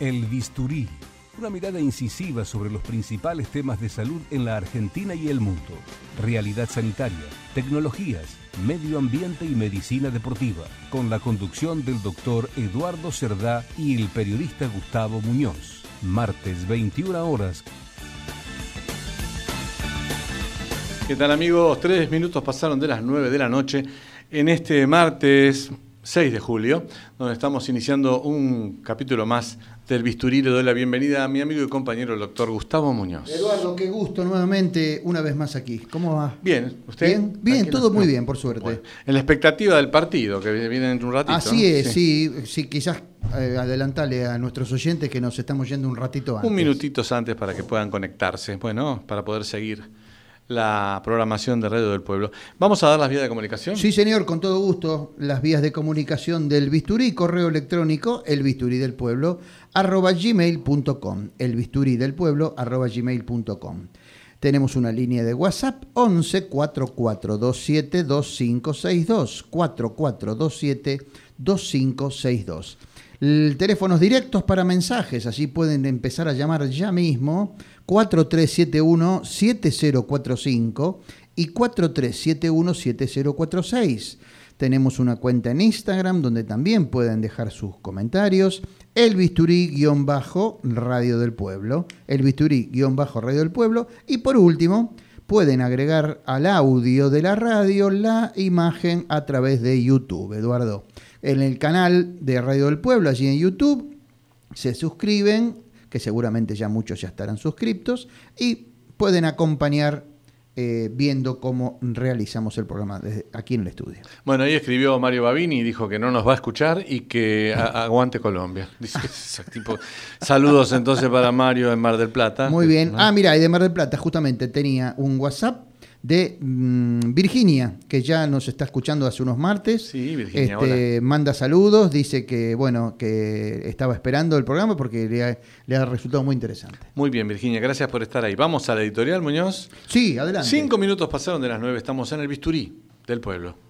El Bisturí, una mirada incisiva sobre los principales temas de salud en la Argentina y el mundo. Realidad sanitaria, tecnologías, medio ambiente y medicina deportiva, con la conducción del doctor Eduardo Cerdá y el periodista Gustavo Muñoz. Martes 21 horas. ¿Qué tal amigos? Tres minutos pasaron de las nueve de la noche en este martes 6 de julio, donde estamos iniciando un capítulo más del Bisturí. Le doy la bienvenida a mi amigo y compañero, el doctor Gustavo Muñoz. Eduardo, qué gusto nuevamente, una vez más aquí. ¿Cómo va? Bien, ¿usted? Bien, bien, todo muy bien, por suerte. Bueno, en la expectativa del partido, que viene en un ratito. Así es, sí, sí, quizás eh, adelantale a nuestros oyentes que nos estamos yendo un ratito antes. Un minutito antes para que puedan conectarse, bueno, para poder seguir la programación de Radio del Pueblo. ¿Vamos a dar las vías de comunicación? Sí, señor, con todo gusto. Las vías de comunicación del bisturí, correo electrónico, el bisturí del pueblo, arroba gmail.com. El bisturí del pueblo, arroba gmail.com. Tenemos una línea de WhatsApp 11 4427 2562 4427 2562. Teléfonos directos para mensajes, allí pueden empezar a llamar ya mismo 4371-7045 y 4371-7046. Tenemos una cuenta en Instagram donde también pueden dejar sus comentarios. El bisturí-radio del pueblo. El bisturí-radio del pueblo. Y por último, pueden agregar al audio de la radio la imagen a través de YouTube, Eduardo. En el canal de Radio del Pueblo, allí en YouTube, se suscriben, que seguramente ya muchos ya estarán suscriptos, y pueden acompañar eh, viendo cómo realizamos el programa desde aquí en el estudio. Bueno, ahí escribió Mario Babini y dijo que no nos va a escuchar y que aguante Colombia. Dice, tipo, saludos entonces para Mario en Mar del Plata. Muy bien. Ah, mira, y de Mar del Plata justamente tenía un WhatsApp de mm, Virginia, que ya nos está escuchando hace unos martes. Sí, Virginia. Este, manda saludos, dice que bueno, que estaba esperando el programa porque le ha, le ha, resultado muy interesante. Muy bien, Virginia, gracias por estar ahí. Vamos a la editorial, Muñoz. Sí, adelante. Cinco minutos pasaron de las nueve, estamos en el bisturí del pueblo.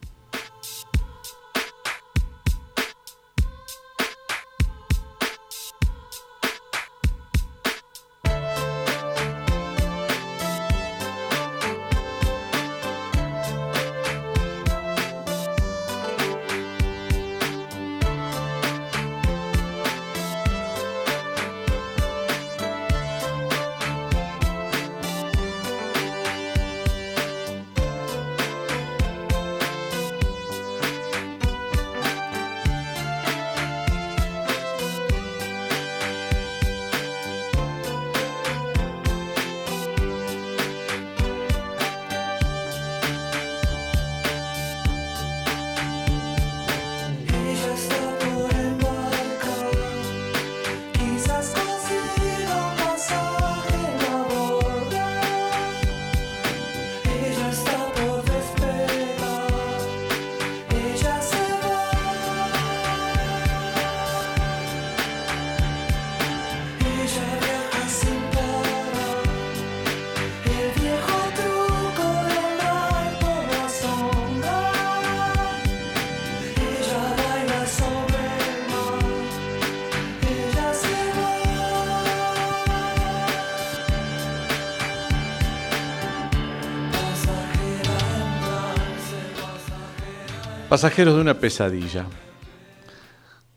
Pasajeros de una pesadilla.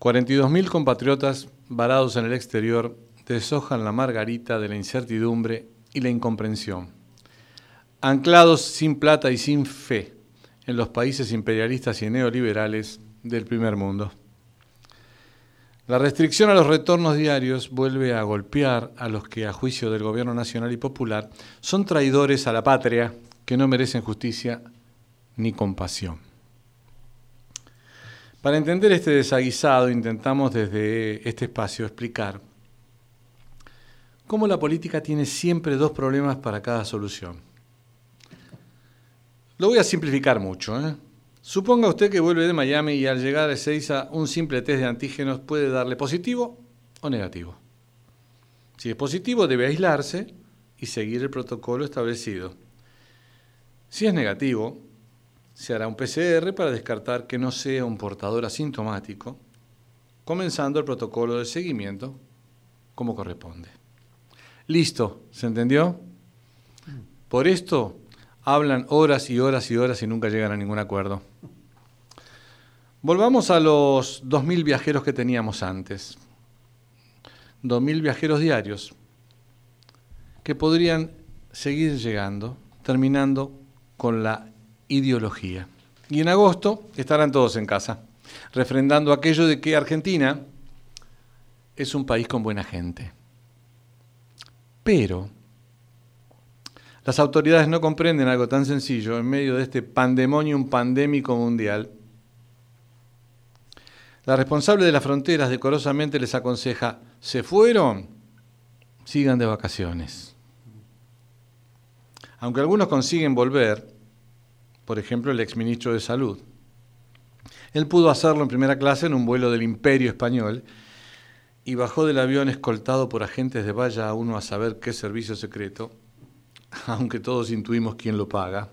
42.000 compatriotas varados en el exterior deshojan la margarita de la incertidumbre y la incomprensión. Anclados sin plata y sin fe en los países imperialistas y neoliberales del primer mundo. La restricción a los retornos diarios vuelve a golpear a los que, a juicio del gobierno nacional y popular, son traidores a la patria que no merecen justicia ni compasión. Para entender este desaguisado, intentamos desde este espacio explicar cómo la política tiene siempre dos problemas para cada solución. Lo voy a simplificar mucho. ¿eh? Suponga usted que vuelve de Miami y al llegar a Ezeiza un simple test de antígenos puede darle positivo o negativo. Si es positivo debe aislarse y seguir el protocolo establecido. Si es negativo, se hará un PCR para descartar que no sea un portador asintomático, comenzando el protocolo de seguimiento como corresponde. Listo, ¿se entendió? Por esto hablan horas y horas y horas y nunca llegan a ningún acuerdo. Volvamos a los 2.000 viajeros que teníamos antes. 2.000 viajeros diarios que podrían seguir llegando, terminando con la ideología. Y en agosto estarán todos en casa, refrendando aquello de que Argentina es un país con buena gente. Pero las autoridades no comprenden algo tan sencillo en medio de este pandemonium pandémico mundial. La responsable de las fronteras decorosamente les aconseja, ¿se fueron? Sigan de vacaciones. Aunque algunos consiguen volver, por ejemplo el exministro de Salud, él pudo hacerlo en primera clase en un vuelo del Imperio Español y bajó del avión escoltado por agentes de vaya a uno a saber qué servicio secreto aunque todos intuimos quién lo paga,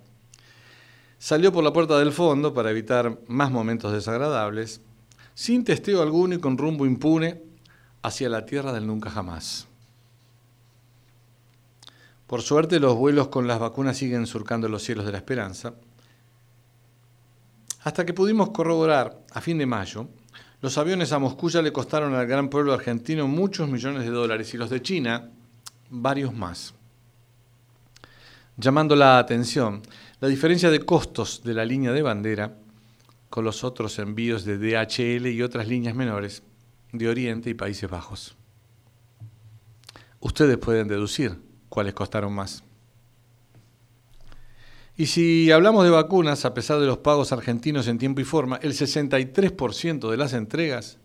salió por la puerta del fondo para evitar más momentos desagradables, sin testeo alguno y con rumbo impune hacia la tierra del nunca jamás. Por suerte los vuelos con las vacunas siguen surcando los cielos de la esperanza, hasta que pudimos corroborar a fin de mayo, los aviones a Moscú ya le costaron al gran pueblo argentino muchos millones de dólares y los de China varios más llamando la atención la diferencia de costos de la línea de bandera con los otros envíos de DHL y otras líneas menores de Oriente y Países Bajos. Ustedes pueden deducir cuáles costaron más. Y si hablamos de vacunas, a pesar de los pagos argentinos en tiempo y forma, el 63% de las entregas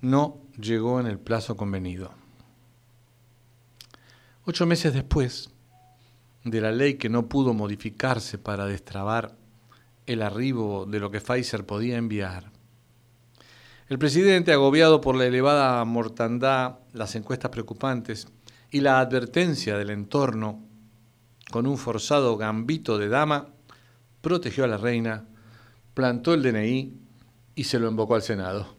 no llegó en el plazo convenido. Ocho meses después, de la ley que no pudo modificarse para destrabar el arribo de lo que Pfizer podía enviar. El presidente, agobiado por la elevada mortandad, las encuestas preocupantes y la advertencia del entorno, con un forzado gambito de dama, protegió a la reina, plantó el DNI y se lo invocó al Senado.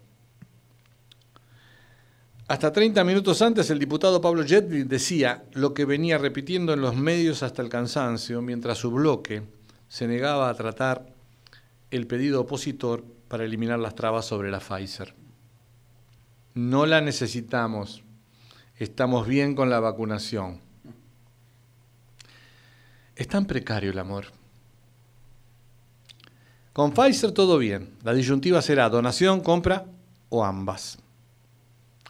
Hasta 30 minutos antes, el diputado Pablo Jetli decía lo que venía repitiendo en los medios hasta el cansancio, mientras su bloque se negaba a tratar el pedido opositor para eliminar las trabas sobre la Pfizer. No la necesitamos. Estamos bien con la vacunación. Es tan precario el amor. Con Pfizer todo bien. La disyuntiva será donación, compra o ambas.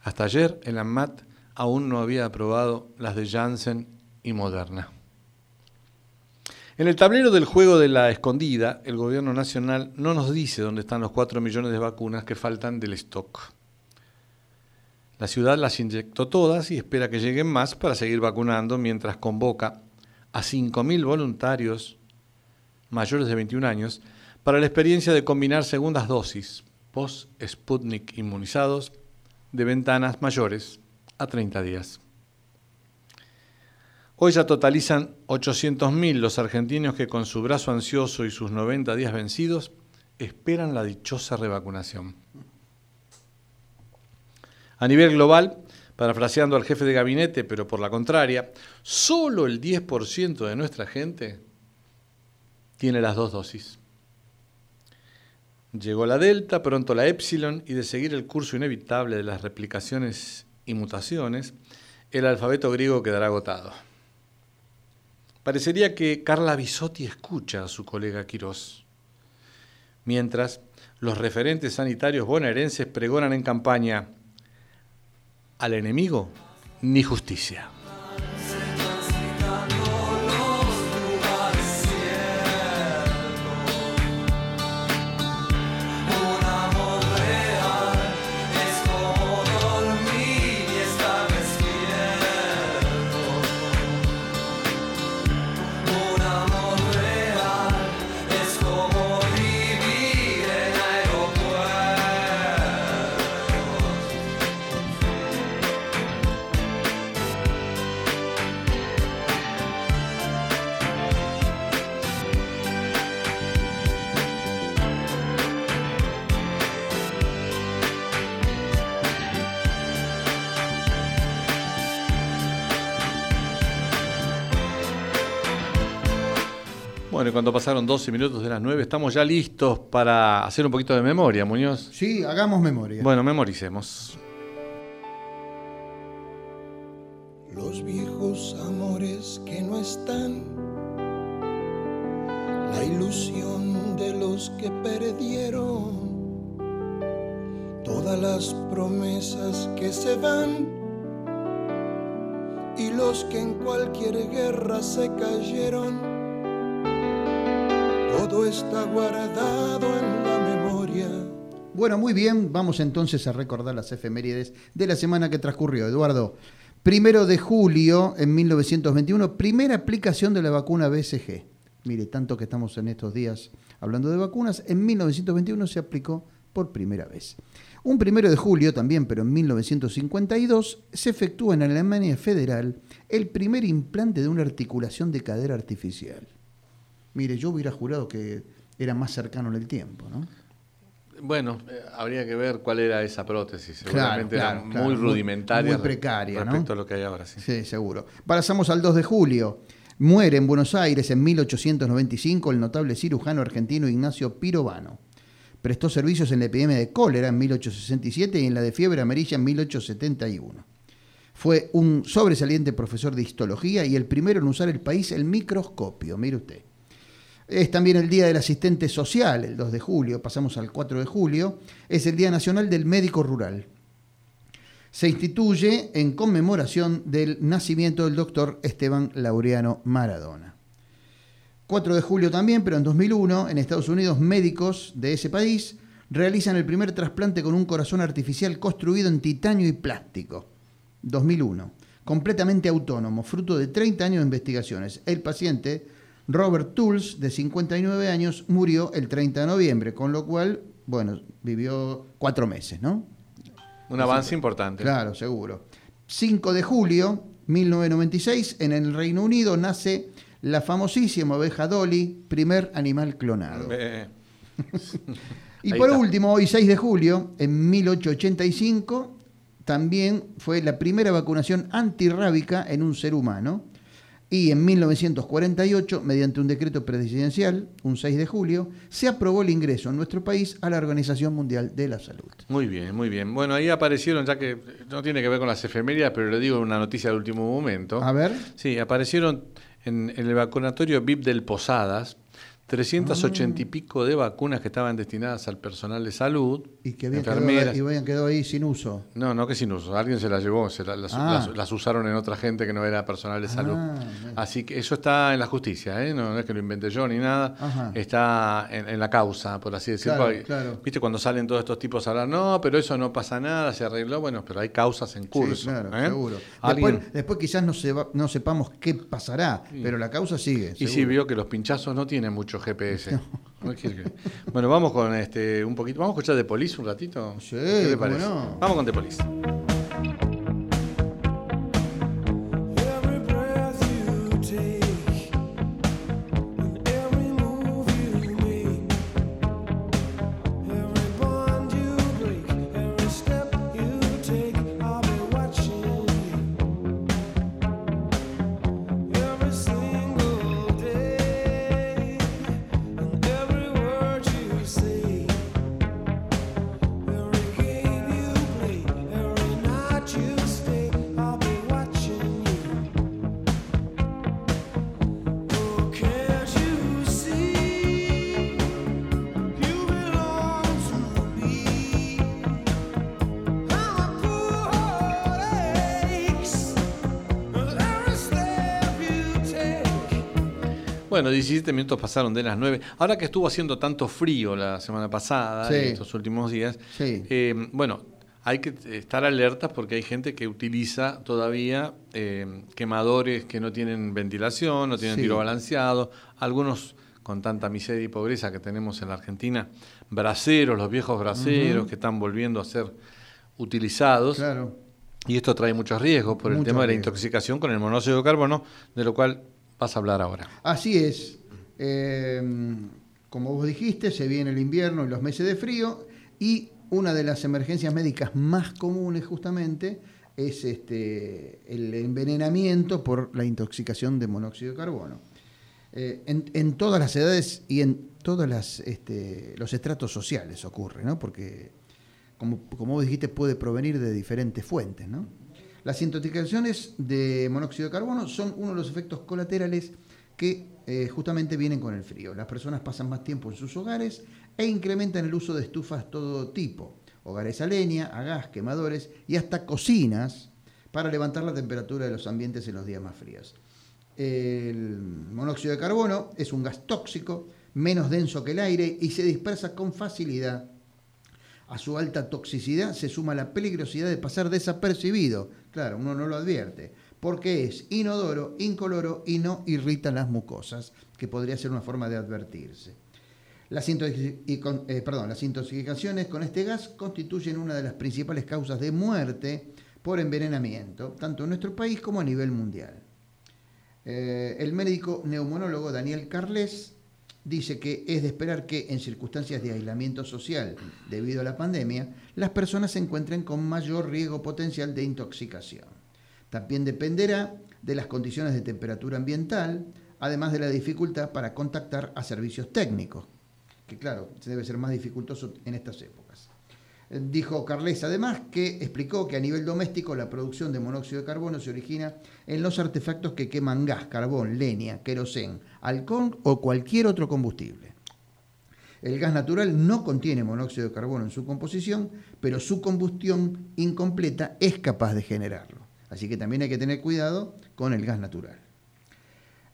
Hasta ayer el ANMAT aún no había aprobado las de Janssen y Moderna. En el tablero del juego de la escondida, el gobierno nacional no nos dice dónde están los 4 millones de vacunas que faltan del stock. La ciudad las inyectó todas y espera que lleguen más para seguir vacunando mientras convoca a 5.000 voluntarios mayores de 21 años para la experiencia de combinar segundas dosis post-Sputnik inmunizados de ventanas mayores a 30 días. Hoy ya totalizan 800.000 los argentinos que con su brazo ansioso y sus 90 días vencidos esperan la dichosa revacunación. A nivel global, parafraseando al jefe de gabinete, pero por la contraria, solo el 10% de nuestra gente tiene las dos dosis. Llegó la delta, pronto la epsilon, y de seguir el curso inevitable de las replicaciones y mutaciones, el alfabeto griego quedará agotado. Parecería que Carla Bisotti escucha a su colega Quirós. Mientras, los referentes sanitarios bonaerenses pregonan en campaña al enemigo ni justicia. Pasaron 12 minutos de las 9, estamos ya listos para hacer un poquito de memoria, Muñoz. Sí, hagamos memoria. Bueno, memoricemos. Los viejos amores que no están, la ilusión de los que perdieron, todas las promesas que se van y los que en cualquier guerra se cayeron todo está guardado en la memoria. Bueno, muy bien, vamos entonces a recordar las efemérides de la semana que transcurrió. Eduardo, primero de julio en 1921, primera aplicación de la vacuna BCG. Mire, tanto que estamos en estos días hablando de vacunas, en 1921 se aplicó por primera vez. Un primero de julio también, pero en 1952, se efectúa en Alemania Federal el primer implante de una articulación de cadera artificial. Mire, yo hubiera jurado que era más cercano en el tiempo, ¿no? Bueno, eh, habría que ver cuál era esa prótesis. Seguramente era muy rudimentaria. Muy, precaria, respecto a lo que hay ahora, sí. Sí, seguro. Pasamos al 2 de julio. Muere en Buenos Aires en 1895 el notable cirujano argentino Ignacio Pirovano. Prestó servicios en la epidemia de cólera en 1867 y en la de fiebre amarilla en 1871. Fue un sobresaliente profesor de histología y el primero en usar el país el microscopio, mire usted. Es también el Día del Asistente Social, el 2 de julio, pasamos al 4 de julio, es el Día Nacional del Médico Rural. Se instituye en conmemoración del nacimiento del doctor Esteban Laureano Maradona. 4 de julio también, pero en 2001, en Estados Unidos, médicos de ese país realizan el primer trasplante con un corazón artificial construido en titanio y plástico. 2001. Completamente autónomo, fruto de 30 años de investigaciones. El paciente Robert Tools, de 59 años, murió el 30 de noviembre, con lo cual, bueno, vivió cuatro meses, ¿no? Un avance importante. Claro, seguro. 5 de julio 1996, en el Reino Unido, nace la famosísima oveja Dolly, primer animal clonado. y por último, hoy 6 de julio, en 1885, también fue la primera vacunación antirrábica en un ser humano y en 1948, mediante un decreto presidencial, un 6 de julio, se aprobó el ingreso en nuestro país a la Organización Mundial de la Salud. Muy bien, muy bien. Bueno, ahí aparecieron, ya que no tiene que ver con las efemérides, pero le digo una noticia del último momento. A ver. Sí, aparecieron en, en el vacunatorio VIP del Posadas, 380 y pico de vacunas que estaban destinadas al personal de salud. Y que habían, quedado, y habían quedado ahí sin uso. No, no que sin uso. Alguien se las llevó, se ah. las, usaron en otra gente que no era personal de salud. Ah, Así que eso está en la justicia, ¿eh? no, es que lo inventé yo ni nada. Está en, la causa, por así decirlo. Viste, cuando salen todos estos tipos a hablar, no, pero eso no pasa nada, se arregló. Bueno, pero hay causas en curso. claro, ¿eh? seguro. Después, quizás no, no sepamos qué pasará, pero la causa sigue. Y sí, vio que los pinchazos no tienen mucho GPS. bueno, vamos con este un poquito. Vamos a escuchar de Police un ratito. Sí, ¿Qué Vamos con The Police. Bueno, 17 minutos pasaron de las 9. Ahora que estuvo haciendo tanto frío la semana pasada, estos últimos días, eh, bueno, hay que estar alertas porque hay gente que utiliza todavía eh, quemadores que no tienen ventilación, no tienen tiro balanceado, algunos con tanta miseria y pobreza que tenemos en la Argentina, braceros, los viejos braceros que están volviendo a ser utilizados. Claro. Y esto trae muchos riesgos por el tema de la intoxicación con el monóxido de carbono, de lo cual vas a hablar ahora. Así es. Eh, como vos dijiste, se viene el invierno y los meses de frío y una de las emergencias médicas más comunes justamente es este, el envenenamiento por la intoxicación de monóxido de carbono. Eh, en, todas las edades y en todos este, los estratos sociales ocurre, ¿no? Porque, como, como vos dijiste, puede provenir de diferentes fuentes, ¿no? Las intoxicaciones de monóxido de carbono son uno de los efectos colaterales que eh, justamente vienen con el frío. Las personas pasan más tiempo en sus hogares e incrementan el uso de estufas todo tipo, hogares a leña, a gas, quemadores y hasta cocinas para levantar la temperatura de los ambientes en los días más fríos. El monóxido de carbono es un gas tóxico, menos denso que el aire y se dispersa con facilidad. A su alta toxicidad se suma la peligrosidad de pasar desapercibido. Claro, uno no lo advierte porque es inodoro, incoloro y no irrita las mucosas, que podría ser una forma de advertirse. Las, eh, las intoxicaciones con este gas constituyen una de las principales causas de muerte por envenenamiento, tanto en nuestro país como a nivel mundial. Eh, el médico neumonólogo Daniel Carles dice que es de esperar que en circunstancias de aislamiento social debido a la pandemia, las personas se encuentren con mayor riesgo potencial de intoxicación. También dependerá de las condiciones de temperatura ambiental, además de la dificultad para contactar a servicios técnicos, que claro, debe ser más dificultoso en estas épocas. Eh, dijo Carles además que explicó que a nivel doméstico la producción de monóxido de carbono se origina en los artefactos que queman gas, carbón, leña, querosén, alcohol o cualquier otro combustible. El gas natural no contiene monóxido de carbono en su composición, pero su combustión incompleta es capaz de generarlo. Así que también hay que tener cuidado con el gas natural.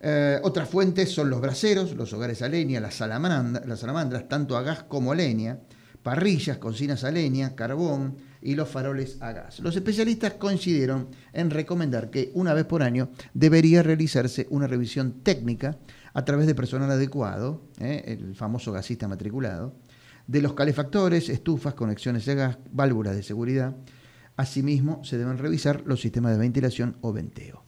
Eh, otras fuentes son los braseros, los hogares a leña, las, salamandras, tanto a gas como a leña, parrillas, cocinas a leña, carbón y los faroles a gas. Los especialistas coincidieron en recomendar que una vez por año debería realizarse una revisión técnica a través de personal adecuado, eh, el famoso gasista matriculado, de los calefactores, estufas, conexiones de gas, válvulas de seguridad, Asimismo, se deben revisar los sistemas de ventilación o venteo.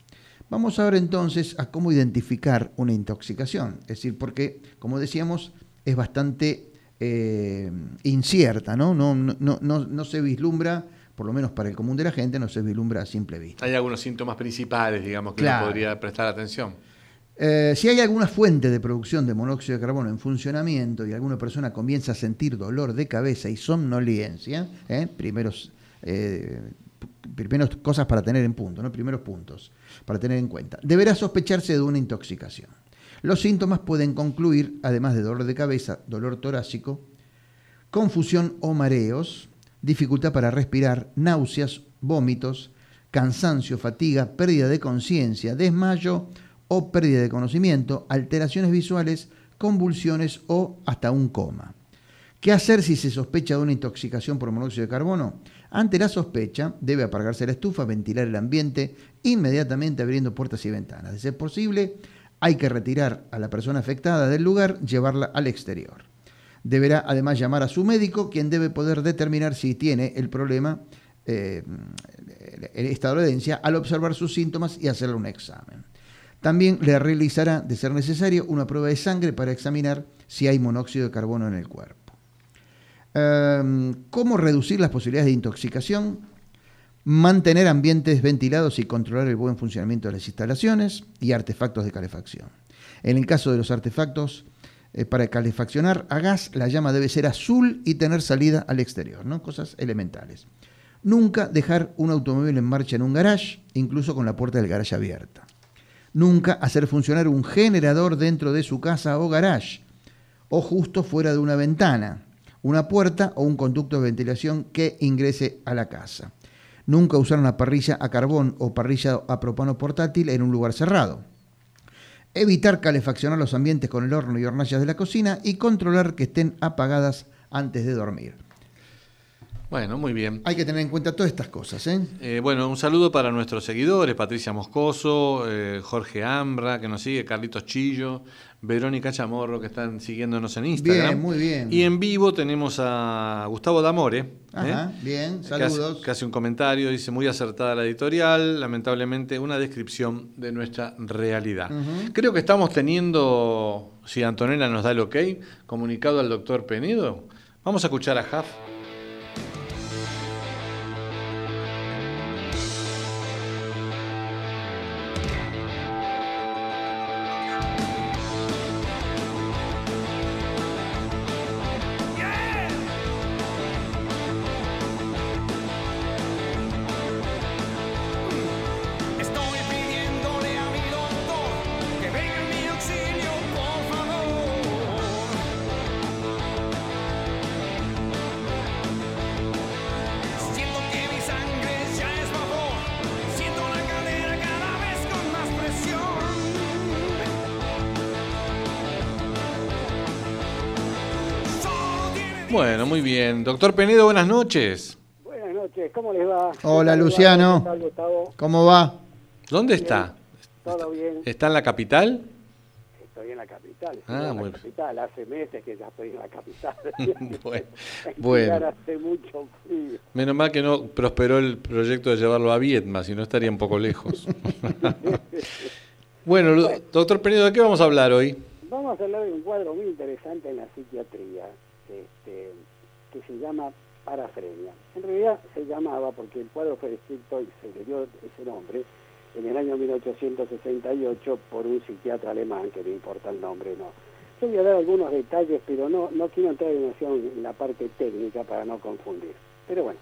Vamos ahora entonces a cómo identificar una intoxicación, es decir, porque, como decíamos, es bastante eh, incierta, ¿no? No, ¿no? no, se vislumbra, por lo menos para el común de la gente, no se vislumbra a simple vista. Hay algunos síntomas principales, digamos, que uno podría prestar atención. Eh, si hay alguna fuente de producción de monóxido de carbono en funcionamiento y alguna persona comienza a sentir dolor de cabeza y somnolencia, ¿eh? primeros eh, primeros cosas para tener en punto, ¿no? primeros puntos para tener en cuenta. Deberá sospecharse de una intoxicación. Los síntomas pueden concluir, además de dolor de cabeza, dolor torácico, confusión o mareos, dificultad para respirar, náuseas, vómitos, cansancio, fatiga, pérdida de conciencia, desmayo o pérdida de conocimiento, alteraciones visuales, convulsiones o hasta un coma. ¿Qué hacer si se sospecha de una intoxicación por monóxido de carbono? Ante la sospecha, debe apagarse la estufa, ventilar el ambiente inmediatamente abriendo puertas y ventanas. De ser posible, hay que retirar a la persona afectada del lugar, llevarla al exterior. Deberá además llamar a su médico, quien debe poder determinar si tiene el problema, eh, esta dolencia, al observar sus síntomas y hacerle un examen. También le realizará, de ser necesario, una prueba de sangre para examinar si hay monóxido de carbono en el cuerpo. Em, ¿Cómo reducir las posibilidades de intoxicación? Mantener ambientes ventilados y controlar el buen funcionamiento de las instalaciones y artefactos de calefacción. En el caso de los artefactos, eh, para calefaccionar a gas, la llama debe ser azul y tener salida al exterior, ¿no? Cosas elementales. Nunca dejar un automóvil en marcha en un garage, incluso con la puerta del garage abierta. Nunca hacer funcionar un generador dentro de su casa o garage, o justo fuera de una ventana, una puerta o un conducto de ventilación que ingrese a la casa. Nunca usar una parrilla a carbón o parrilla a propano portátil en un lugar cerrado. Evitar calefaccionar los ambientes con el horno y hornallas de la cocina y controlar que estén apagadas antes de dormir. Bueno, muy bien. Hay que tener en cuenta todas estas cosas. ¿eh? eh bueno, un saludo para nuestros seguidores, Patricia Moscoso, eh, Jorge Ambra, que nos sigue, Carlitos Chillo, Verónica Chamorro, que están siguiéndonos en Instagram. Bien, muy bien. Y en vivo tenemos a Gustavo Damore. ¿eh? Ajá, bien, saludos. Que hace, un comentario, dice muy acertada la editorial, lamentablemente una descripción de nuestra realidad. Creo que estamos teniendo, si Antonella nos da el ok, comunicado al doctor Penedo. Vamos a escuchar a Jaf. Bueno, muy bien. Doctor Penedo, buenas noches. Buenas noches, ¿cómo les va? Hola, ¿Qué tal, Luciano. ¿Qué tal, Gustavo? ¿Cómo va? ¿Dónde está? Todo bien. ¿Está en la capital? Estoy en la capital. Ah, estoy en la bueno. capital. Hace meses que ya estoy en la capital. Bueno, En bueno. Pilar hace mucho frío. Menos mal que no prosperó el proyecto de llevarlo a Vietma, si no estaría un poco lejos. bueno, lo- doctor Penedo, ¿de qué vamos a hablar hoy? Vamos a hablar de un cuadro muy interesante en la psiquiatría, se llama parafrenia. En realidad se llamaba, porque el cuadro fue escrito y se le dio ese nombre, en el año 1868 por un psiquiatra alemán, que no importa el nombre, no. Yo voy a dar algunos detalles, pero no, no quiero entrar demasiado en la parte técnica para no confundir. Pero bueno,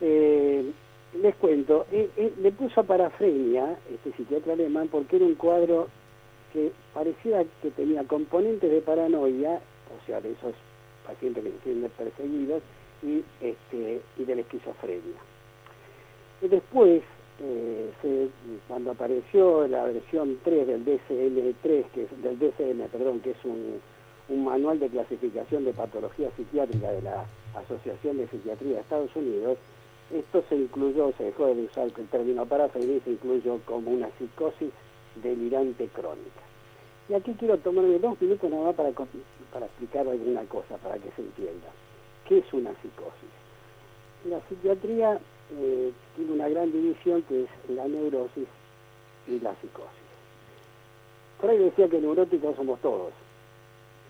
eh, les cuento, eh, eh, le puso parafrenia este psiquiatra alemán porque era un cuadro que parecía que tenía componentes de paranoia, o sea, de esos pacientes que se sienten perseguidos, y, este, y de la esquizofrenia. Y después, eh, cuando apareció la versión 3 del DSM-3, que es, del DSM, perdón, que es un, un manual de clasificación de patología psiquiátrica de la Asociación de Psiquiatría de Estados Unidos, esto se incluyó, se dejó de usar el término parafrenia y se incluyó como una psicosis delirante crónica. Y aquí quiero tomarme dos minutos nada más para, para explicar alguna cosa, para que se entienda. ¿Qué es una psicosis? La psiquiatría eh, tiene una gran división que es la neurosis y la psicosis. Freud decía que neuróticos somos todos.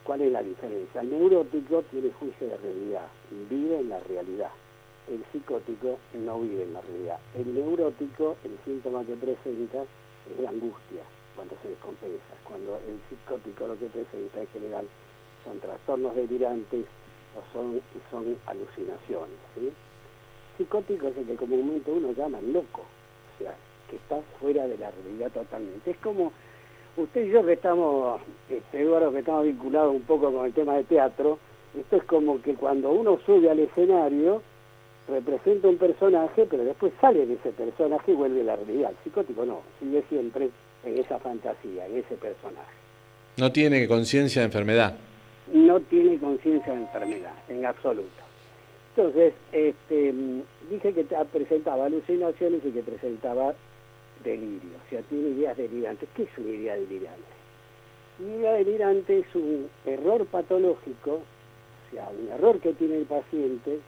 ¿Cuál es la diferencia? El neurótico tiene juicio de realidad, vive en la realidad. El psicótico no vive en la realidad. El neurótico, el síntoma que presenta es la angustia cuando se descompensa. Cuando el psicótico lo que presenta en general son trastornos delirantes o son, son alucinaciones. ¿sí? Psicótico es el que comúnmente uno llama loco, o sea, que está fuera de la realidad totalmente. Es como usted y yo que estamos, este, Eduardo, que estamos vinculados un poco con el tema de teatro, esto es como que cuando uno sube al escenario, representa un personaje, pero después sale de ese personaje y vuelve a la realidad. El psicótico no, sigue siempre en esa fantasía, en ese personaje. No tiene conciencia de enfermedad. No tiene conciencia de enfermedad, en absoluto. Entonces, este, mm, dije que presentaba alucinaciones y que presentaba delirio, o sea, tiene ideas delirantes. ¿Qué es una idea delirante? Una idea delirante es un error patológico, o sea, un error que tiene el paciente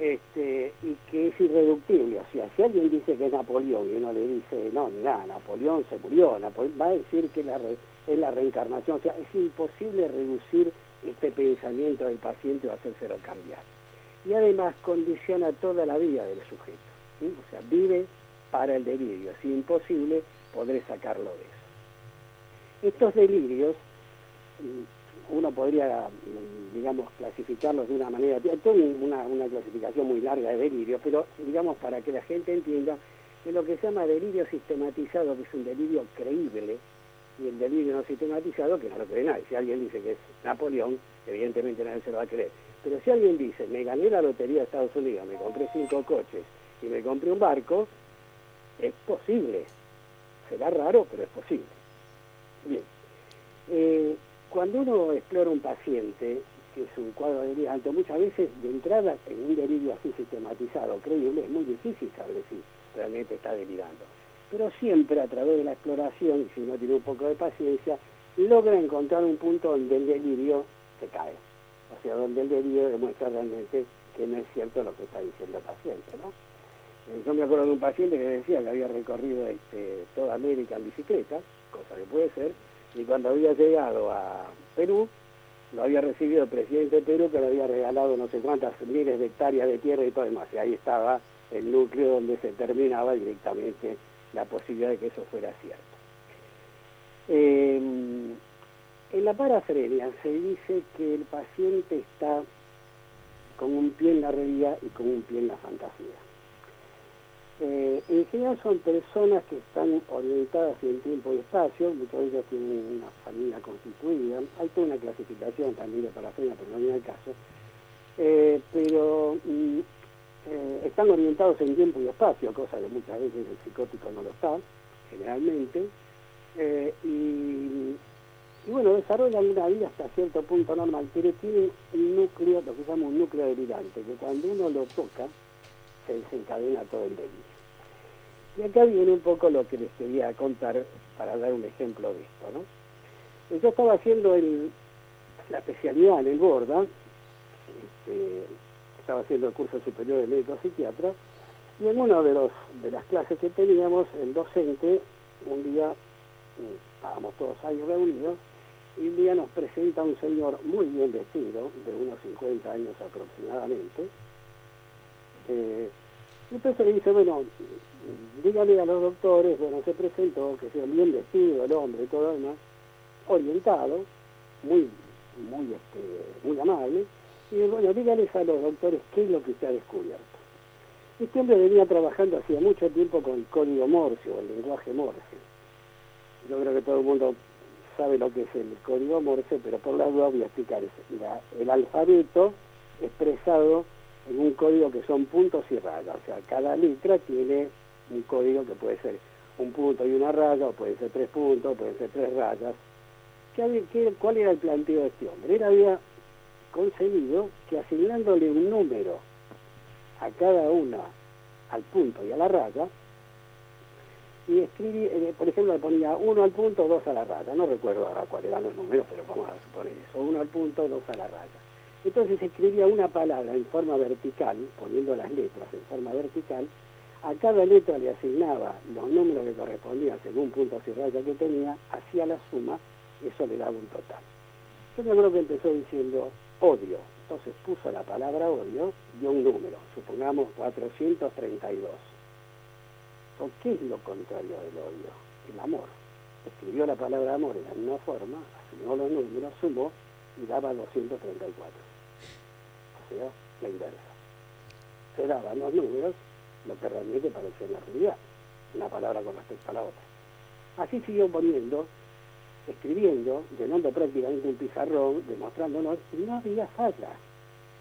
este, y que es irreductible. O sea, si alguien dice que es Napoleón y uno le dice, no, mira, Napoleón se murió, Napoleón, va a decir que la es la reencarnación. O sea, es imposible reducir este pensamiento del paciente o hacérselo cambiar. Y además condiciona toda la vida del sujeto. O sea, vive para el delirio. Es imposible poder sacarlo de eso. Estos delirios mm, uno podría, mm, digamos, clasificarlos de una manera, toda una, una clasificación muy larga de delirios, pero digamos para que la gente entienda que lo que se llama delirio sistematizado, que es un delirio creíble, y el delirio no sistematizado, que no lo cree nadie. Si alguien dice que es Napoleón, evidentemente nadie se lo va a creer. Pero si alguien dice, me gané la lotería de Estados Unidos, me compré cinco coches y me compré un barco, es posible. Será raro, pero es posible. Bien. Eh, cuando uno explora un paciente, que es un cuadro delirante, muchas veces de entrada en un delirio así sistematizado, creíble, es muy difícil saber si realmente está delirando. Pero siempre a través de la exploración, si uno tiene un poco de paciencia, logra encontrar un punto donde el delirio se cae. O sea, donde el delirio demuestra realmente que no es cierto lo que está diciendo el paciente, ¿no? Eh, Yo me acuerdo de un paciente que decía que había recorrido este, toda América en bicicleta, cosa que puede ser, y cuando había llegado a Perú, lo había recibido el presidente de Perú que le había regalado no sé cuántas miles de hectáreas de tierra y todo demás. Y ahí estaba el núcleo donde se terminaba directamente la posibilidad de que eso fuera cierto. Eh, en la parafrenia se dice que el paciente está con un pie en la realidad y con un pie en la fantasía. Eh, en general son personas que están orientadas en tiempo y espacio, muchos de ellos tienen una familia constituida, hay toda una clasificación también de parafrenia, pero no viene al caso, Eh, pero mm, eh, están orientados en tiempo y espacio, cosa que muchas veces el psicótico no lo está, generalmente, Eh, y, bueno, desarrollan una vida hasta cierto punto normal, pero tiene un núcleo, lo que se llama un núcleo delirante, que cuando uno lo toca, se desencadena todo el delirio. Y acá viene un poco lo que les quería contar para dar un ejemplo de esto, ¿no? Yo estaba haciendo el, la especialidad en el Borda, este, estaba haciendo el curso superior de médico psiquiatra, y en una de, los, de las clases que teníamos, el docente, un día, mm, estábamos todos ahí reunidos, y un día nos presenta un señor muy bien vestido, de unos 50 años aproximadamente, eh, y entonces le dice, bueno, dígale a los doctores, bueno, se presentó, que sea bien vestido el hombre y todo demás, orientado, muy, muy, este, muy amable, y bueno, dígales a los doctores qué es lo que usted ha descubierto. Este hombre venía trabajando hacía mucho tiempo con el código Morse o el lenguaje Morse. Yo creo que todo el mundo sabe lo que es el código Morse, pero por la duda voy a explicar. el alfabeto expresado en un código que son puntos y rayas. O sea, cada letra tiene un código que puede ser un punto y una raya, o puede ser tres puntos, puede ser tres rayas. ¿Qué, cuál era el planteo de este hombre? Él había conseguido que asignándole un número a cada una, al punto y a la raya, y escribí, eh, por ejemplo, le ponía uno al punto, dos a la raya. No recuerdo ahora cuáles eran los números, pero vamos a suponer eso. Uno al punto, dos a la raya. Entonces escribía una palabra en forma vertical, poniendo las letras en forma vertical, a cada letra le asignaba los números que correspondían según puntos y rayas que tenía, hacía la suma, eso le daba un total. Yo me acuerdo que empezó diciendo odio, entonces puso la palabra odio y un número, supongamos 432. ¿Qué es lo contrario del odio? El amor. Escribió la palabra amor en la misma forma, asignó los números, sumó y daba 234 la inversa. Se daban los números lo que realmente parecía la realidad, una palabra con respecto a la otra. Así siguió poniendo, escribiendo, llenando prácticamente un pizarrón, demostrándonos, y no había falla.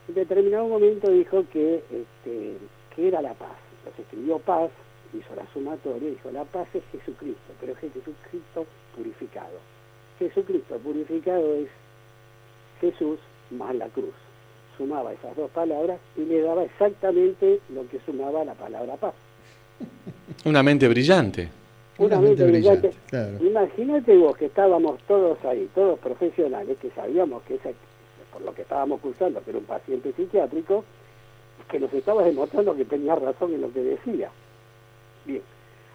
En determinado momento dijo que, este, que era la paz. Entonces escribió paz, hizo la sumatoria, dijo la paz es Jesucristo, pero es Jesucristo purificado. Jesucristo purificado es Jesús más la cruz sumaba esas dos palabras y le daba exactamente lo que sumaba la palabra paz. Una mente brillante. Brillante. Imagínate vos que estábamos todos ahí, todos profesionales, que sabíamos que por lo que estábamos cursando, que era un paciente psiquiátrico, que nos estaba demostrando que tenía razón en lo que decía. Bien,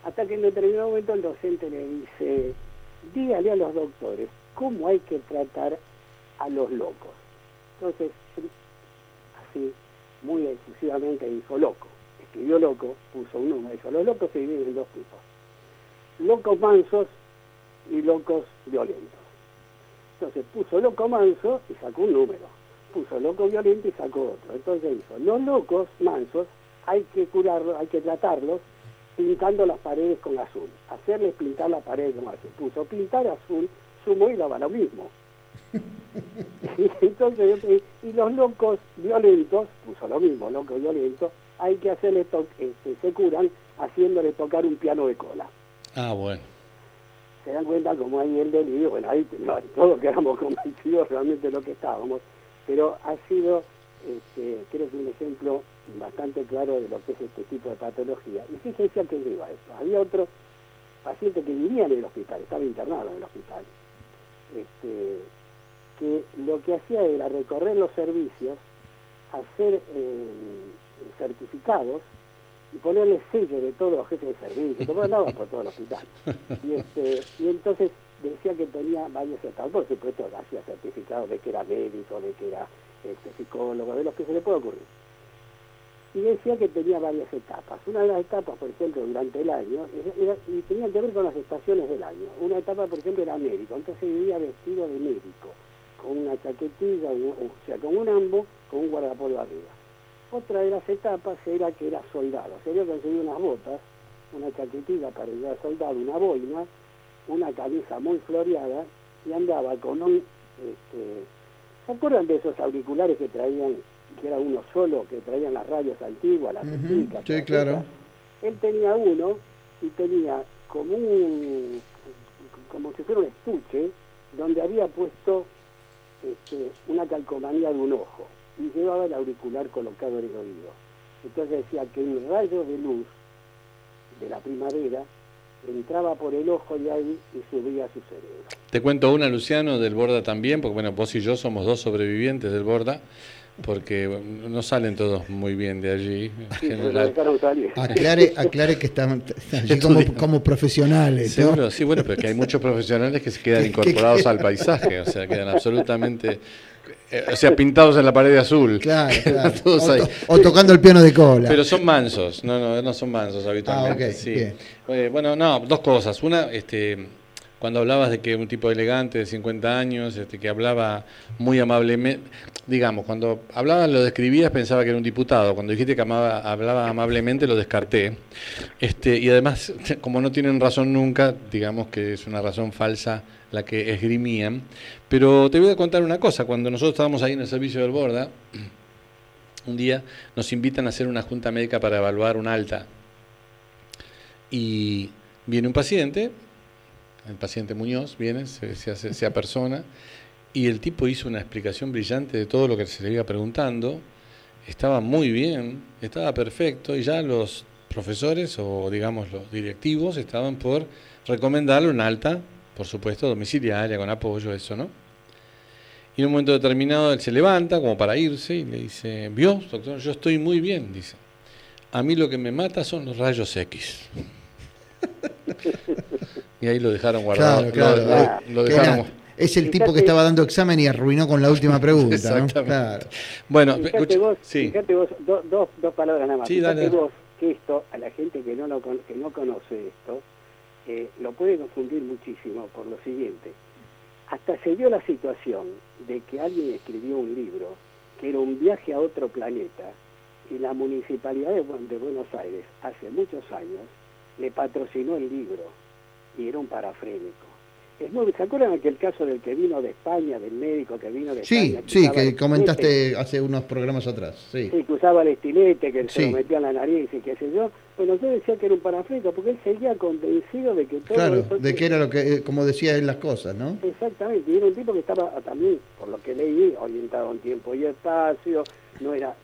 hasta que en determinado momento el docente le dice, dígale a los doctores cómo hay que tratar a los locos. Entonces, así, muy exclusivamente dijo loco. Escribió loco, puso un número, dijo, los locos se dividen en dos tipos. Locos mansos y locos violentos. Entonces puso loco manso y sacó un número. Puso loco violento y sacó otro. Entonces dijo, los locos mansos hay que curarlos, hay que tratarlos pintando las paredes con azul. Hacerles pintar las paredes con azul. Puso pintar azul, sumo y daba lo mismo. Entonces, y los locos violentos, puso lo mismo, locos violentos, hay que hacerles, este, se curan haciéndole tocar un piano de cola. Ah, bueno. Se dan cuenta como ahí el delirio, bueno, ahí todos quedamos convencidos realmente de lo que estábamos, pero ha sido, este, creo que un ejemplo bastante claro de lo que es este tipo de patología. Y fíjense a qué iba esto. Había otro paciente que vivía en el hospital, estaba internado en el hospital. Este, que lo que hacía era recorrer los servicios, hacer eh, certificados y ponerle sello de todos los jefes de servicio, como andaba por todo el hospital. Y, este, y entonces decía que tenía varios etapas, por supuesto hacía certificados de que era médico, de que era este, psicólogo, de los que se le puede ocurrir. Y decía que tenía varias etapas. Una de las etapas, por ejemplo, durante el año, era, y tenía que ver con las estaciones del año. Una etapa, por ejemplo, era médico, entonces vivía vestido de médico con una chaquetilla, o sea, con un ambo, con un guardapolvo arriba. Otra de las etapas era que era soldado, se había conseguido unas botas, una chaquetilla para ir a soldado, una boina, una camisa muy floreada y andaba con un... Este, ¿Se acuerdan de esos auriculares que traían, que era uno solo, que traían las radios antiguas, las uh Sí, claro. Él tenía uno y tenía como un, como si fuera un estuche, donde había puesto este, una calcomanía de un ojo y llevaba el auricular colocado en el oído. Entonces decía que un rayo de luz de la primavera entraba por el ojo de ahí y subía a su cerebro. Te cuento una, Luciano, del Borda también, porque bueno, vos y yo somos dos sobrevivientes del Borda, porque no salen todos muy bien de allí. Aclare, aclare que están allí como, profesionales. Seguro, sí, bueno, pero que hay muchos profesionales que se quedan incorporados al paisaje, o sea, quedan absolutamente o sea, pintados en la pared de azul. Claro, claro. o, tocando el piano de cola. Pero son mansos, no, no, no son mansos habitualmente. Ah, sí. Eh, bueno, no, dos cosas. Una, este, cuando hablabas de que un tipo elegante de 50 años, este, que hablaba muy amablemente, digamos, cuando hablaba, lo describías, pensaba que era un diputado. Cuando dijiste que hablaba amablemente, lo descarté. Este, y además, como no tienen razón nunca, digamos que es una razón falsa la que esgrimían. Pero te voy a contar una cosa, cuando nosotros estábamos ahí en el servicio del Borda, un día nos invitan a hacer una junta médica para evaluar un alta. Y viene un paciente, el paciente Muñoz viene, se, hace, se apersona, y el tipo hizo una explicación brillante de todo lo que se le iba preguntando. Estaba muy bien, estaba perfecto, y ya los profesores o digamos los directivos estaban por recomendarle un alta por supuesto, domiciliaria, con apoyo, eso, ¿no? Y en un momento determinado él se levanta como para irse y le dice, ¿vio, doctor? Yo estoy muy bien, dice. A mí lo que me mata son los rayos X. y ahí lo dejaron guardado. es el tipo que estaba dando examen y arruinó con la última pregunta. Exactamente. Bueno, fíjate vos, fíjate vos dos, dos palabras nada más. Sí, fíjate vos que esto, a la gente que no, lo, que no conoce esto, lo puede confundir muchísimo por lo siguiente. Hasta se dio la situación de que alguien escribió un libro que era un viaje a otro planeta y la municipalidad de, Buenos Aires hace muchos años le patrocinó el libro y era un parafrénico. Es muy, ¿Se acuerdan aquel caso del que vino de España, del médico que vino de España? Sí, sí, que comentaste hace unos programas atrás. Sí, sí que usaba el estilete, que se lo metía en la nariz y qué sé yo. Bueno, yo decía que era un parafrénico porque él seguía convencido de que todo Claro, de que era lo que, eh, como decía él, las cosas, ¿no? Exactamente, y era un tipo que estaba también, por lo que leí, orientado en tiempo y espacio, no era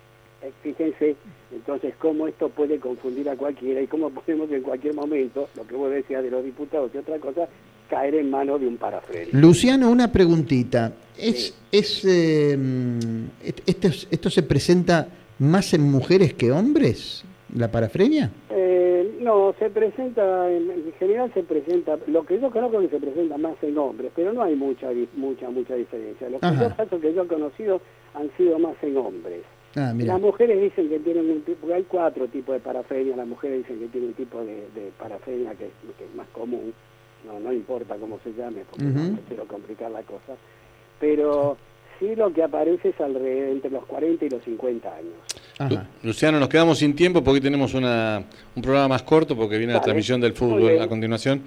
fíjense entonces cómo esto puede confundir a cualquiera y cómo podemos en cualquier momento, lo que vos decías de los diputados y otra cosa, caer en manos de un parafrénico. Luciano, una preguntita. ¿Es, es, eh, esto, ¿Esto se presenta más en mujeres que hombres, la parafrenia? Eh, no, se presenta, en, general se presenta, lo que yo conozco que se presenta más en hombres, pero no hay mucha, mucha, mucha diferencia. Los casos que yo he conocido han sido más en hombres. Ah, las mujeres dicen que tienen un tipo, hay cuatro tipos de parafrenia, las mujeres dicen que tienen un tipo de, de parafrenia que, que es más común no, no importa cómo se llame, porque no quiero complicar la cosa, pero sí lo que aparece es alrededor entre los 40 y los 50 años. Luciano, nos quedamos sin tiempo porque tenemos una, un programa más corto porque viene la transmisión del fútbol a continuación.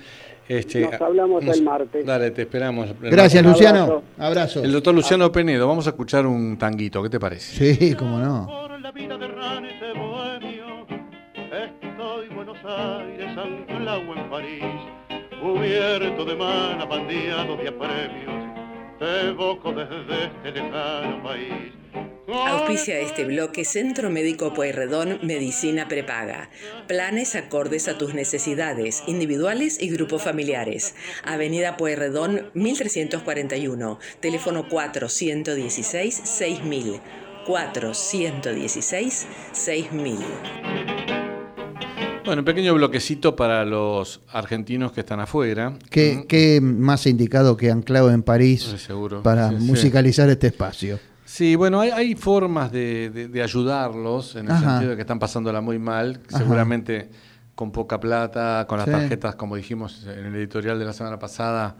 Este, nos hablamos el martes. Dale, te esperamos. Gracias, Luciano. Abrazo. El doctor Luciano Penedo. Vamos a escuchar un tanguito. ¿Qué te parece? Sí, cómo no. Estoy Buenos Aires, en París cubierto de mana, bandeado de apremios, te evoco desde este lejano país. Auspicia este bloque Centro Médico Pueyrredón Medicina Prepaga. Planes acordes a tus necesidades, individuales y grupos familiares. Avenida Pueyrredón 1341, teléfono 416 6000. 416 6000. Bueno, un pequeño bloquecito para los argentinos que están afuera. ¿Qué, más indicado que anclado en París para musicalizar este espacio? Sí, bueno, hay, formas de, ayudarlos en el sentido de que están pasándola muy mal, seguramente con poca plata, con las tarjetas, como dijimos en el editorial de la semana pasada,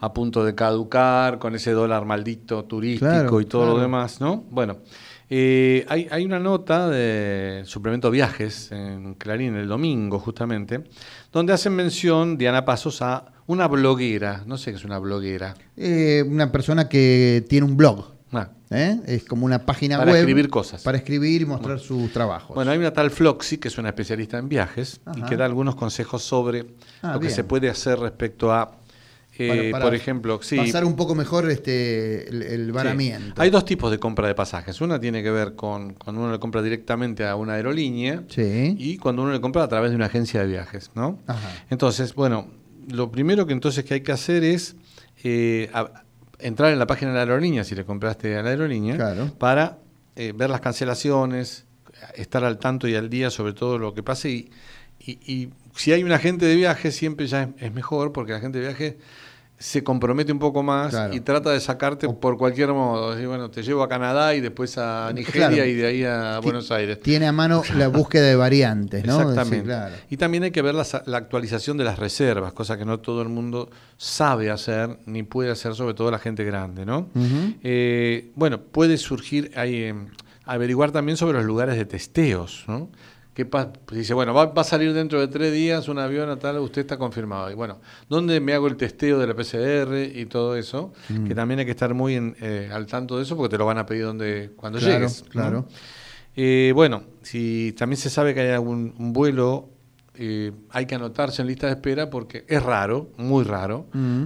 a punto de caducar, con ese dólar maldito turístico y todo lo demás, ¿no? Bueno. Eh, hay, hay, una nota de suplemento viajes en Clarín el domingo, justamente, donde hacen mención, Diana Pasos, a una bloguera. No sé qué es una bloguera. Eh, una persona que tiene un blog. Ah. ¿eh? Es como una página web. Para escribir cosas. Para escribir y mostrar sus trabajos. Bueno, hay una tal Floxy, que es una especialista en viajes, y que da algunos consejos sobre ah, lo que se puede hacer respecto a Eh, Para- para por ejemplo, sí. Pasar un poco mejor este el, el Sí. varamiento. Hay dos tipos de compra de pasajes. Una tiene que ver con cuando uno le compra directamente a una aerolínea Sí. y cuando uno le compra a través de una agencia de viajes, ¿no? Ajá. Entonces, bueno, lo primero que entonces que hay que hacer es eh, a- entrar en la página de la aerolínea, si le compraste a la aerolínea, Claro. para eh, ver las cancelaciones, estar al tanto y al día sobre todo lo que pase y, y- y si hay un agente de viaje siempre ya es, es mejor porque el agente de viaje se compromete un poco más Claro. y trata de sacarte por cualquier modo. Decir, bueno, te llevo a Canadá y después a Nigeria Claro. y de ahí a Buenos Aires. Tiene a mano la búsqueda de variantes, ¿no? Exactamente. Sí, claro. Y también hay que ver la, la actualización de las reservas, cosa que no todo el mundo sabe hacer ni puede hacer, sobre todo la gente grande, ¿no? Eh, bueno, puede surgir, hay, eh, averiguar también sobre los lugares de testeos, ¿no? ¿Qué pa- dice, bueno, va, va a salir dentro de tres días un avión a tal, usted está confirmado. Y bueno, ¿dónde me hago el testeo de la PCR y todo eso? Mm. Que también hay que estar muy en, eh, al tanto de eso porque te lo van a pedir donde, cuando Claro, llegues. ¿no? claro. Eh, bueno, si también se sabe que hay algún un vuelo, eh, hay que anotarse en lista de espera porque es raro, muy raro, Mm.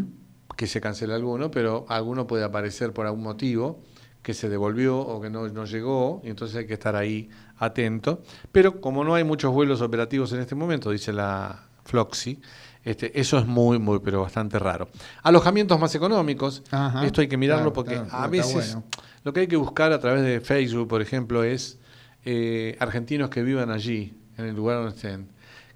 que se cancele alguno, pero alguno puede aparecer por algún motivo que se devolvió o que no, no llegó, y entonces hay que estar ahí atento. Pero como no hay muchos vuelos operativos en este momento, dice la Floxy, este, eso es muy, muy, pero bastante raro. Alojamientos más económicos, Ajá, esto hay que mirarlo claro, porque claro, a veces bueno. lo que hay que buscar a través de Facebook, por ejemplo, es eh, argentinos que vivan allí, en el lugar donde estén,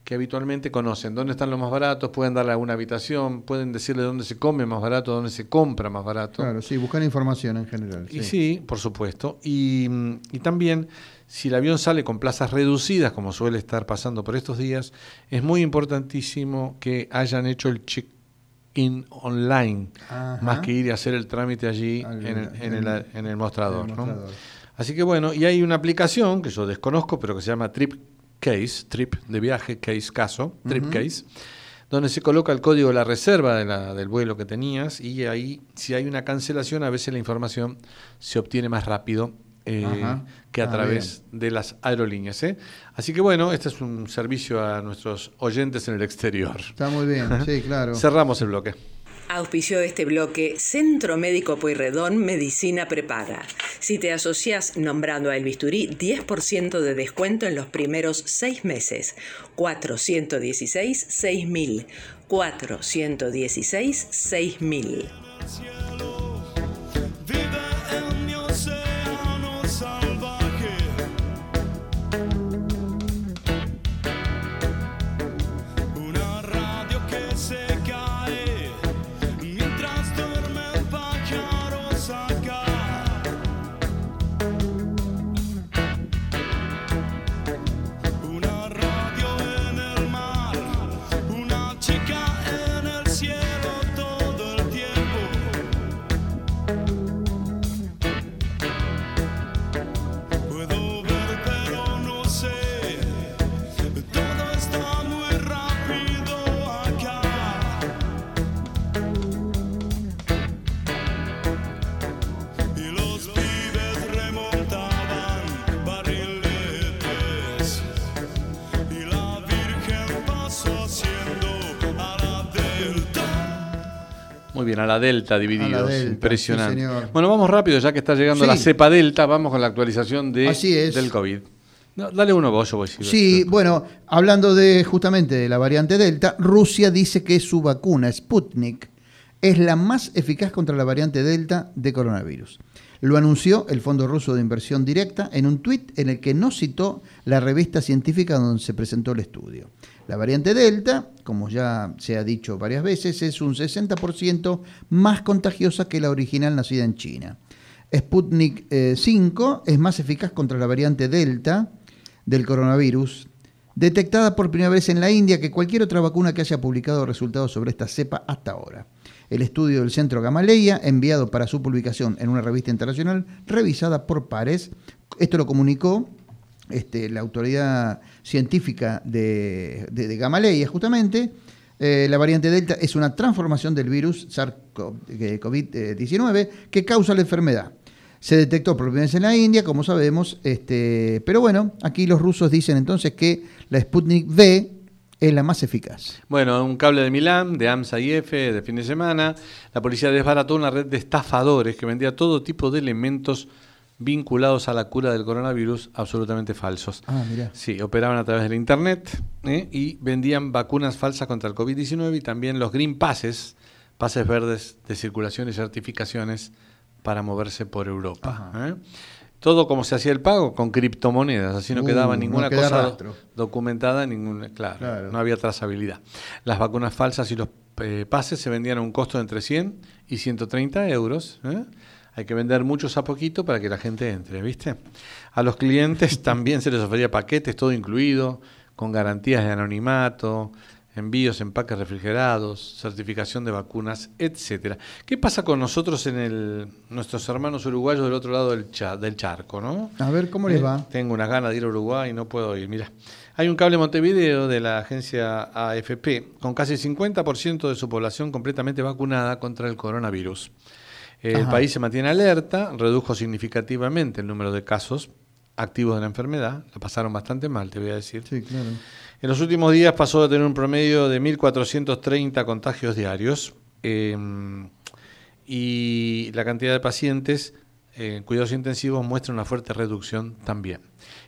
que habitualmente conocen dónde están los más baratos, pueden darle alguna habitación, pueden decirle dónde se come más barato, dónde se compra más barato. Claro, sí, buscar información en general. Y sí, por supuesto. Y, y también, si el avión sale con plazas reducidas, como suele estar pasando por estos días, es muy importantísimo que hayan hecho el check-in online, Ajá. más que ir y hacer el trámite allí Al- en el, en el- en el mostrador. en el ¿no? mostrador. Así que bueno, y hay una aplicación que yo desconozco, pero que se llama Trip Case, Trip de viaje, Case caso, Trip Case, donde se coloca el código de la reserva de la- del vuelo que tenías y ahí, si hay una cancelación, a veces la información se obtiene más rápido eh, que a Ah, través de las aerolíneas. ¿eh? Así que bueno, este es un servicio a nuestros oyentes en el exterior. Está muy bien, sí, claro. Cerramos el bloque. Auspició este bloque Centro Médico Pueyrredón Medicina Prepaga. Si te asocias nombrando a El Bisturí, 10% de descuento en los primeros seis meses. 416 6000. 416 6000. A la Delta divididos. Delta, Impresionante. sí, bueno, vamos rápido, ya que está llegando Sí. la cepa Delta, vamos con la actualización de, Así es. del COVID. No, dale uno vos, yo voy a decir. Sí, bueno, hablando de justamente de la variante Delta, Rusia dice que su vacuna Sputnik es la más eficaz contra la variante Delta de coronavirus. Lo anunció el Fondo Ruso de Inversión Directa en un tuit en el que no citó la revista científica donde se presentó el estudio. La variante Delta, como ya se ha dicho varias veces, es un 60% más contagiosa que la original nacida en China. Sputnik eh, 5 es más eficaz contra la variante Delta del coronavirus, detectada por primera vez en la India que cualquier otra vacuna que haya publicado resultados sobre esta cepa hasta ahora. El estudio del Centro Gamaleya, enviado para su publicación en una revista internacional revisada por pares, esto lo comunicó este, la autoridad científica de, de, de Gamaleya, justamente. Eh, la variante Delta es una transformación del virus SARS-CoV-19 que causa la enfermedad. Se detectó por primera vez en la India, como sabemos, este, pero bueno, aquí los rusos dicen entonces que la Sputnik V es la más eficaz. Bueno, un cable de Milán, de AMSA y F, de fin de semana. La policía desbarató una red de estafadores que vendía todo tipo de elementos vinculados a la cura del coronavirus absolutamente falsos. Ah, mira. Sí, operaban a través del Internet ¿eh? y vendían vacunas falsas contra el COVID-19 y también los Green Passes, pases verdes de circulación y certificaciones para moverse por Europa. ¿eh? Todo como se hacía el pago, con criptomonedas, así no Uh, quedaba no ninguna queda cosa rastro. documentada, ninguna, claro, Claro. no había trazabilidad. Las vacunas falsas y los eh, pases se vendían a un costo de entre 100 y 130 euros. ¿eh? Hay que vender muchos a poquito para que la gente entre, ¿viste? A los clientes también se les ofrecía paquetes, todo incluido, con garantías de anonimato, envíos, empaques refrigerados, certificación de vacunas, etcétera. ¿Qué pasa con nosotros en el, nuestros hermanos uruguayos del otro lado del, cha- del charco, no? A ver, ¿cómo les Eh, va? Tengo unas ganas de ir a Uruguay y no puedo ir. Mira, hay un cable Montevideo de la agencia AFP con casi 50% de su población completamente vacunada contra el coronavirus. El Ajá. país se mantiene alerta, redujo significativamente el número de casos activos de la enfermedad. La pasaron bastante mal, te voy a decir. Sí, claro. En los últimos días pasó a tener un promedio de 1.430 contagios diarios eh, y la cantidad de pacientes eh, en cuidados intensivos muestra una fuerte reducción también.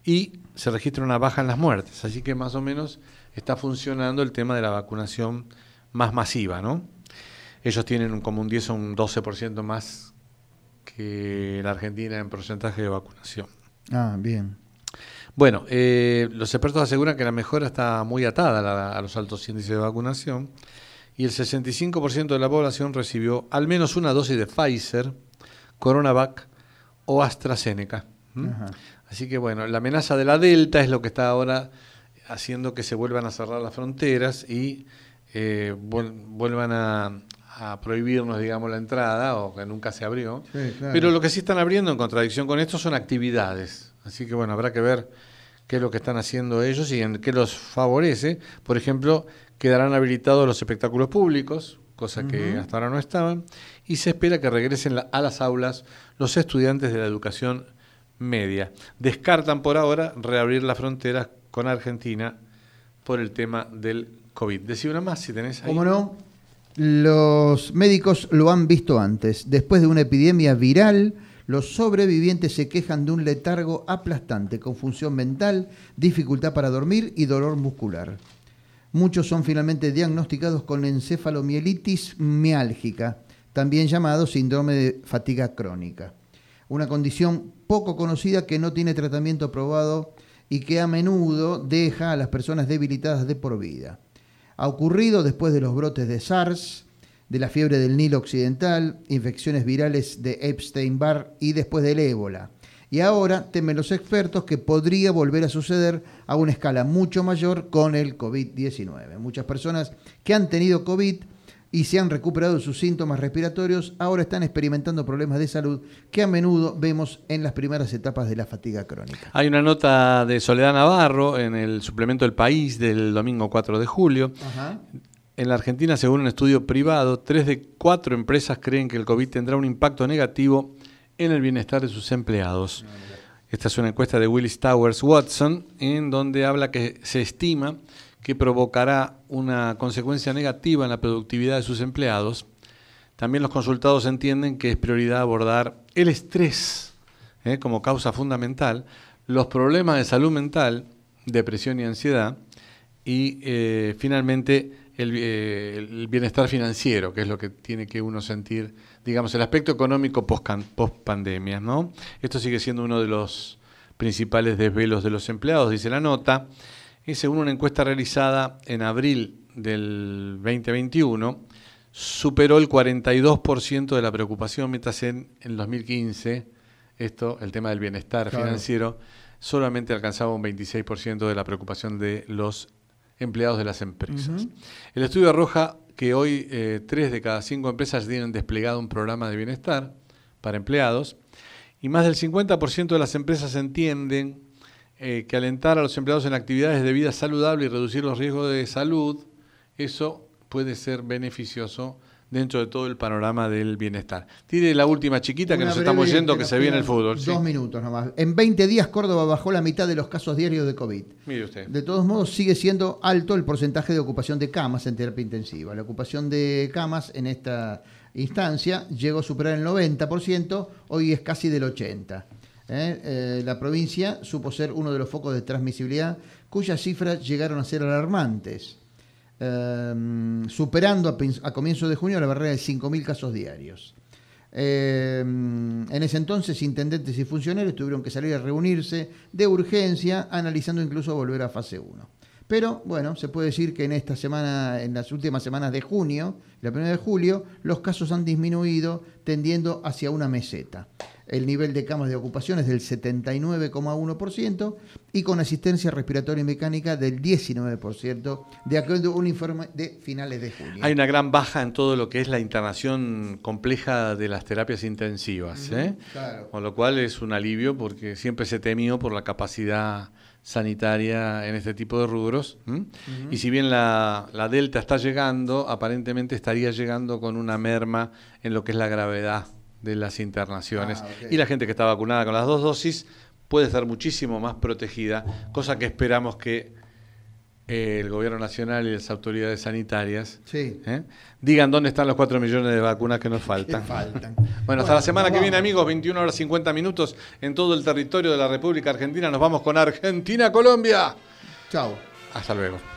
Y se registra una baja en las muertes, así que más o menos está funcionando el tema de la vacunación más masiva, ¿no? Ellos tienen un- como un 10 o un 12% más que la Argentina en porcentaje de vacunación. Ah, bien. Bueno, eh, los expertos aseguran que la mejora está muy atada a, la- a los altos índices de vacunación y el 65% de la población recibió al menos una dosis de Pfizer, Coronavac o AstraZeneca. Así que bueno, la amenaza de la Delta es lo que está ahora haciendo que se vuelvan a cerrar las fronteras y eh, vuel- vuelvan a, a prohibirnos, digamos, la entrada, o que nunca se abrió. Sí, claro. Pero lo que sí están abriendo en contradicción con esto son actividades. Así que bueno, habrá que ver qué es lo que están haciendo ellos y en qué los favorece. Por ejemplo, quedarán habilitados los espectáculos públicos, cosa que hasta ahora no estaban, y se espera que regresen la- a las aulas los estudiantes de la educación media. Descartan por ahora reabrir las fronteras con Argentina por el tema del COVID. Decí una más si tenés ahí. ¿Cómo no? Los médicos lo han visto antes. Después de una epidemia viral, los sobrevivientes se quejan de un letargo aplastante, confusión mental, dificultad para dormir y dolor muscular. Muchos son finalmente diagnosticados con encefalomielitis miálgica, también llamado síndrome de fatiga crónica. Una condición poco conocida que no tiene tratamiento probado y que a menudo deja a las personas debilitadas de por vida. Ha ocurrido después de los brotes de SARS, de la fiebre del Nilo Occidental, infecciones virales de Epstein-Barr y después del ébola. Y ahora temen los expertos que podría volver a suceder a una escala mucho mayor con el COVID-19. Muchas personas que han tenido COVID y se han recuperado de sus síntomas respiratorios ahora están experimentando problemas de salud que a menudo vemos en las primeras etapas de la fatiga crónica. Hay una nota de Soledad Navarro en el suplemento El País del domingo 4 de julio. En la Argentina, según un estudio privado, tres de cuatro empresas creen que el COVID tendrá un impacto negativo en el bienestar de sus empleados. Esta es una encuesta de Willis Towers Watson, en donde habla que se estima que provocará una consecuencia negativa en la productividad de sus empleados. También los consultados entienden que es prioridad abordar el estrés ¿eh? como causa fundamental, los problemas de salud mental, depresión y ansiedad, y eh, finalmente el, eh, el bienestar financiero, que es lo que tiene que uno sentir, digamos, el aspecto económico post pandemia. ¿no? Esto sigue siendo uno de los principales desvelos de los empleados, dice la nota, y según una encuesta realizada en abril del 2021, superó el 42% de la preocupación, mientras en el 2015, esto, el tema del bienestar Claro. financiero, solamente alcanzaba un 26% de la preocupación de los empleados de las empresas. El estudio arroja que hoy eh, tres de cada cinco empresas tienen desplegado un programa de bienestar para empleados y más del 50% de las empresas entienden eh, que alentar a los empleados en actividades de vida saludable y reducir los riesgos de salud, eso puede ser beneficioso dentro de todo el panorama del bienestar. Tire la última chiquita que nos estamos yendo, que se viene el fútbol. sí. Dos minutos nomás. En 20 días Córdoba bajó la mitad de los casos diarios de COVID. Mire usted. De todos modos, sigue siendo alto el porcentaje de ocupación de camas en terapia intensiva. La ocupación de camas en esta instancia llegó a superar el 90%, hoy es casi del 80%. ¿Eh? Eh, la provincia supo ser uno de los focos de transmisibilidad cuyas cifras llegaron a ser alarmantes, eh, superando a, a comienzos de junio la barrera de 5.000 casos diarios. Eh, en ese entonces, intendentes y funcionarios tuvieron que salir a reunirse de urgencia, analizando incluso volver a fase 1. Pero bueno, se puede decir que en esta semana, en las últimas semanas de junio, la primera de julio, los casos han disminuido, tendiendo hacia una meseta. El nivel de camas de ocupación es del 79,1% y con asistencia respiratoria y mecánica del 19%, de acuerdo a un informe de finales de junio. Hay una gran baja en todo lo que es la internación compleja de las terapias intensivas, ¿eh? claro. con lo cual es un alivio porque siempre se temió por la capacidad sanitaria en este tipo de rubros. Y si bien la, la Delta está llegando, aparentemente estaría llegando con una merma en lo que es la gravedad de las internaciones. Ah. Y la gente que está vacunada con las dos dosis puede estar muchísimo más protegida, cosa que esperamos que el gobierno nacional y las autoridades sanitarias Sí. ¿eh? digan dónde están los 4 millones de vacunas que nos faltan. Que faltan. Bueno, hasta la semana que viene, amigos, 21 horas 50 minutos en todo el territorio de la República Argentina. Nos vamos con Argentina, Colombia. Chao. Hasta luego.